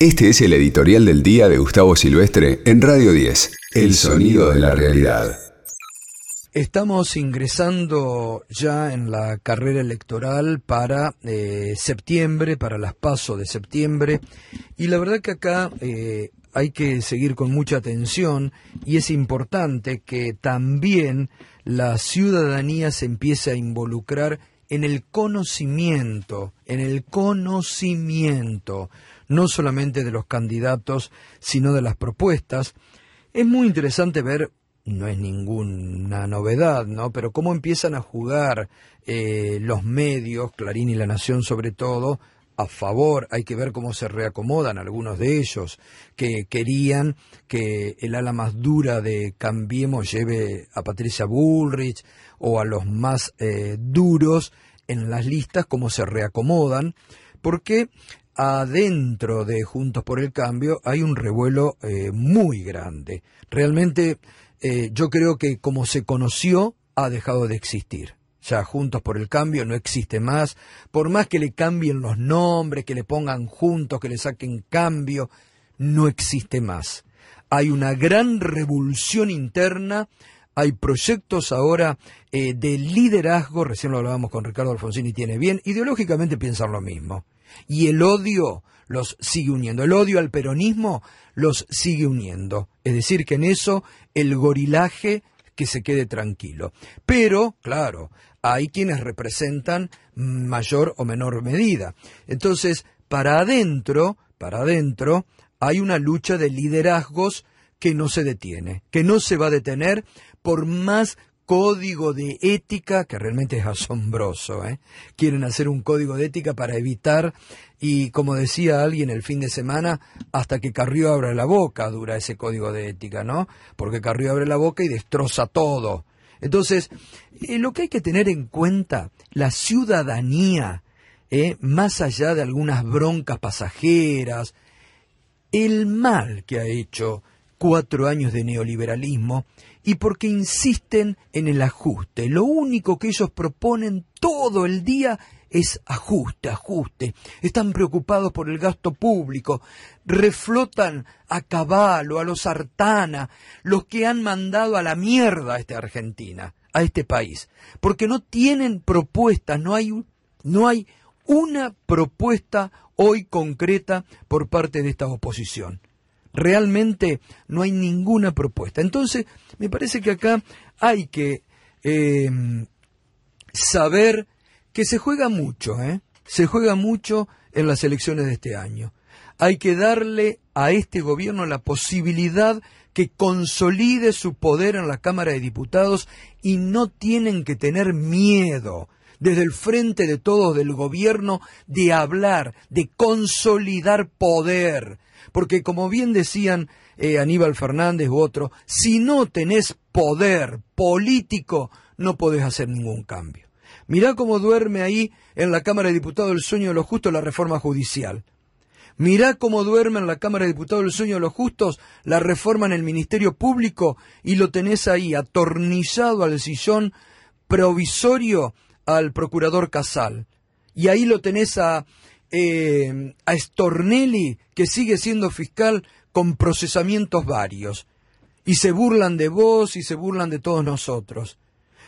Este es el editorial del día de Gustavo Silvestre en Radio 10, El sonido de la realidad. Estamos ingresando ya en la carrera electoral para eh, septiembre, para las pasos de septiembre, y la verdad que acá eh, hay que seguir con mucha atención y es importante que también la ciudadanía se empiece a involucrar en el conocimiento, en el conocimiento, no solamente de los candidatos, sino de las propuestas. Es muy interesante ver, no es ninguna novedad, ¿no? Pero cómo empiezan a jugar eh, los medios, Clarín y La Nación sobre todo, a favor, hay que ver cómo se reacomodan algunos de ellos, que querían que el ala más dura de Cambiemos lleve a Patricia Bullrich o a los más eh, duros en las listas, cómo se reacomodan, porque adentro de Juntos por el Cambio hay un revuelo eh, muy grande. Realmente eh, yo creo que como se conoció, ha dejado de existir ya Juntos por el Cambio no existe más, por más que le cambien los nombres, que le pongan juntos, que le saquen cambio, no existe más. Hay una gran revolución interna, hay proyectos ahora eh, de liderazgo, recién lo hablábamos con Ricardo Alfonsín y tiene bien, ideológicamente piensan lo mismo. Y el odio los sigue uniendo, el odio al peronismo los sigue uniendo. Es decir, que en eso el gorilaje que se quede tranquilo. Pero, claro, hay quienes representan mayor o menor medida. Entonces, para adentro, para adentro, hay una lucha de liderazgos que no se detiene, que no se va a detener por más código de ética, que realmente es asombroso. ¿eh? Quieren hacer un código de ética para evitar, y como decía alguien el fin de semana, hasta que Carrió abra la boca dura ese código de ética, ¿no? Porque Carrió abre la boca y destroza todo. Entonces, eh, lo que hay que tener en cuenta, la ciudadanía, ¿eh? más allá de algunas broncas pasajeras, el mal que ha hecho cuatro años de neoliberalismo y porque insisten en el ajuste. Lo único que ellos proponen todo el día es ajuste, ajuste. Están preocupados por el gasto público, reflotan a Caballo, a los Artana, los que han mandado a la mierda a esta Argentina, a este país, porque no tienen propuestas, no hay, no hay una propuesta hoy concreta por parte de esta oposición. Realmente no hay ninguna propuesta. Entonces, me parece que acá hay que eh, saber que se juega mucho, ¿eh? Se juega mucho en las elecciones de este año. Hay que darle a este gobierno la posibilidad que consolide su poder en la Cámara de Diputados y no tienen que tener miedo desde el frente de todos del gobierno de hablar, de consolidar poder. Porque como bien decían eh, Aníbal Fernández u otro, si no tenés poder político, no podés hacer ningún cambio. Mirá cómo duerme ahí en la Cámara de Diputados el sueño de los justos la reforma judicial. Mirá cómo duerme en la Cámara de Diputados el sueño de los justos la reforma en el Ministerio Público y lo tenés ahí atornillado al sillón provisorio al procurador Casal. Y ahí lo tenés a, eh, a Stornelli, que sigue siendo fiscal con procesamientos varios. Y se burlan de vos y se burlan de todos nosotros.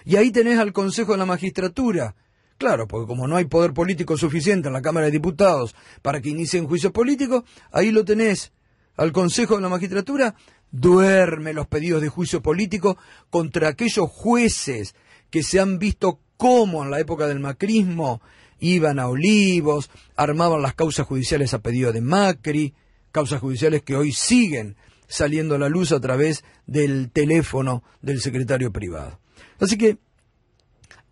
Y ahí tenés al Consejo de la Magistratura. Claro, porque como no hay poder político suficiente en la Cámara de Diputados para que inicien juicios políticos, ahí lo tenés. Al Consejo de la Magistratura duerme los pedidos de juicio político contra aquellos jueces que se han visto como en la época del macrismo iban a Olivos, armaban las causas judiciales a pedido de Macri, causas judiciales que hoy siguen saliendo a la luz a través del teléfono del secretario privado. Así que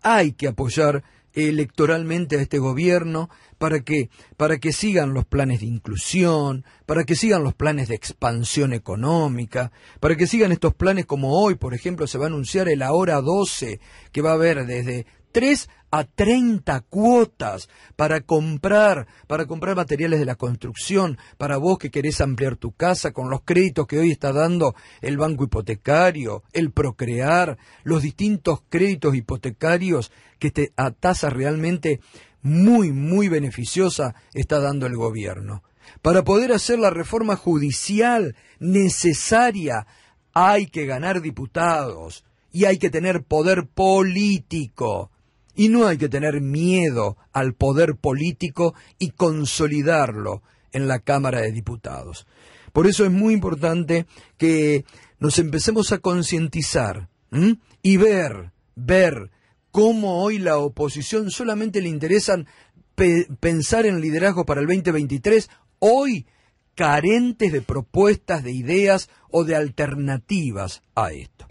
hay que apoyar electoralmente a este gobierno para que para que sigan los planes de inclusión, para que sigan los planes de expansión económica, para que sigan estos planes como hoy, por ejemplo, se va a anunciar el ahora 12 que va a haber desde 3 a 30 cuotas para comprar, para comprar materiales de la construcción, para vos que querés ampliar tu casa con los créditos que hoy está dando el banco hipotecario, el procrear, los distintos créditos hipotecarios que te, a tasa realmente muy, muy beneficiosa está dando el gobierno. Para poder hacer la reforma judicial necesaria hay que ganar diputados y hay que tener poder político. Y no hay que tener miedo al poder político y consolidarlo en la Cámara de Diputados. Por eso es muy importante que nos empecemos a concientizar y ver, ver cómo hoy la oposición solamente le interesan pensar en liderazgo para el 2023, hoy carentes de propuestas, de ideas o de alternativas a esto.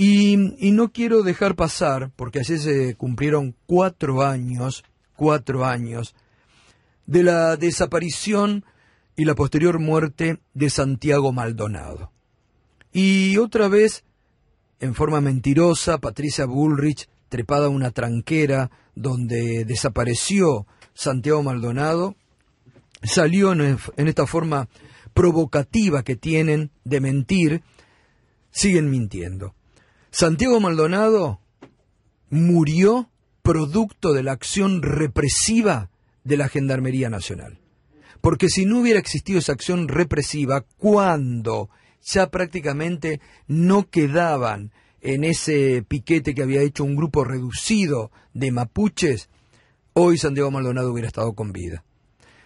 Y, no quiero dejar pasar, porque así se cumplieron cuatro años, cuatro años, de la desaparición y la posterior muerte de Santiago Maldonado. Y otra vez, en forma mentirosa, Patricia Bullrich, trepada a una tranquera donde desapareció Santiago Maldonado, salió en, esta forma provocativa que tienen de mentir, siguen mintiendo. Santiago Maldonado murió producto de la acción represiva de la Gendarmería Nacional. Porque si no hubiera existido esa acción represiva, cuando ya prácticamente no quedaban en ese piquete que había hecho un grupo reducido de mapuches, hoy Santiago Maldonado hubiera estado con vida.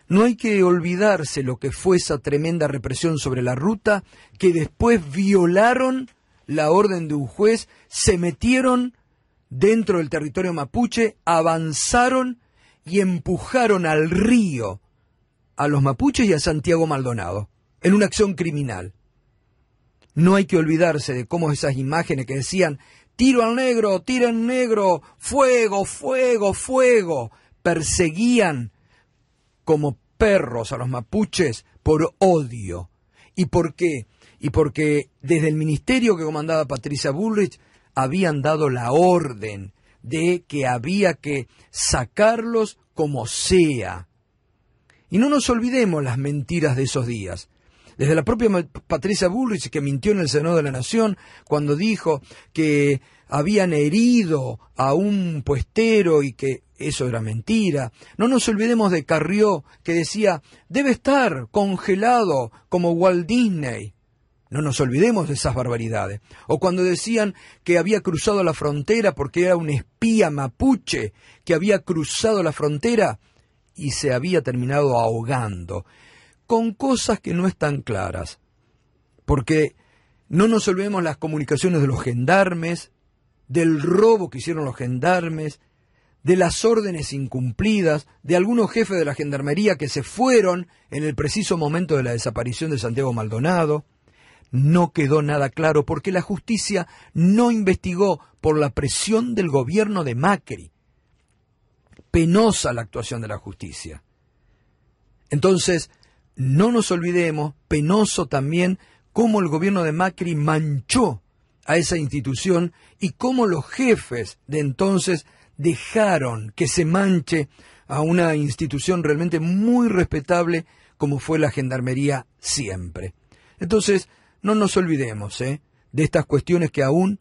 No hay que olvidarse lo que fue esa tremenda represión sobre la ruta que después violaron la orden de un juez, se metieron dentro del territorio mapuche, avanzaron y empujaron al río a los mapuches y a Santiago Maldonado en una acción criminal. No hay que olvidarse de cómo esas imágenes que decían tiro al negro, tiro al negro, fuego, fuego, fuego, perseguían como perros a los mapuches por odio. ¿Y por qué? Y porque desde el ministerio que comandaba Patricia Bullrich habían dado la orden de que había que sacarlos como sea. Y no nos olvidemos las mentiras de esos días. Desde la propia Patricia Bullrich, que mintió en el Senado de la Nación cuando dijo que habían herido a un puestero y que eso era mentira. No nos olvidemos de Carrió, que decía, debe estar congelado como Walt Disney. No nos olvidemos de esas barbaridades. O cuando decían que había cruzado la frontera porque era un espía mapuche que había cruzado la frontera y se había terminado ahogando, con cosas que no están claras. Porque no nos olvidemos las comunicaciones de los gendarmes, del robo que hicieron los gendarmes, de las órdenes incumplidas, de algunos jefes de la gendarmería que se fueron en el preciso momento de la desaparición de Santiago Maldonado no quedó nada claro porque la justicia no investigó por la presión del gobierno de Macri. Penosa la actuación de la justicia. Entonces, no nos olvidemos, penoso también, cómo el gobierno de Macri manchó a esa institución y cómo los jefes de entonces dejaron que se manche a una institución realmente muy respetable como fue la Gendarmería siempre. Entonces, no nos olvidemos ¿eh? de estas cuestiones que aún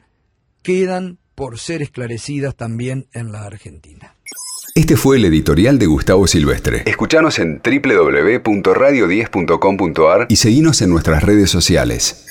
quedan por ser esclarecidas también en la Argentina. Este fue el editorial de Gustavo Silvestre. Escuchanos en www.radio10.com.ar y seguinos en nuestras redes sociales.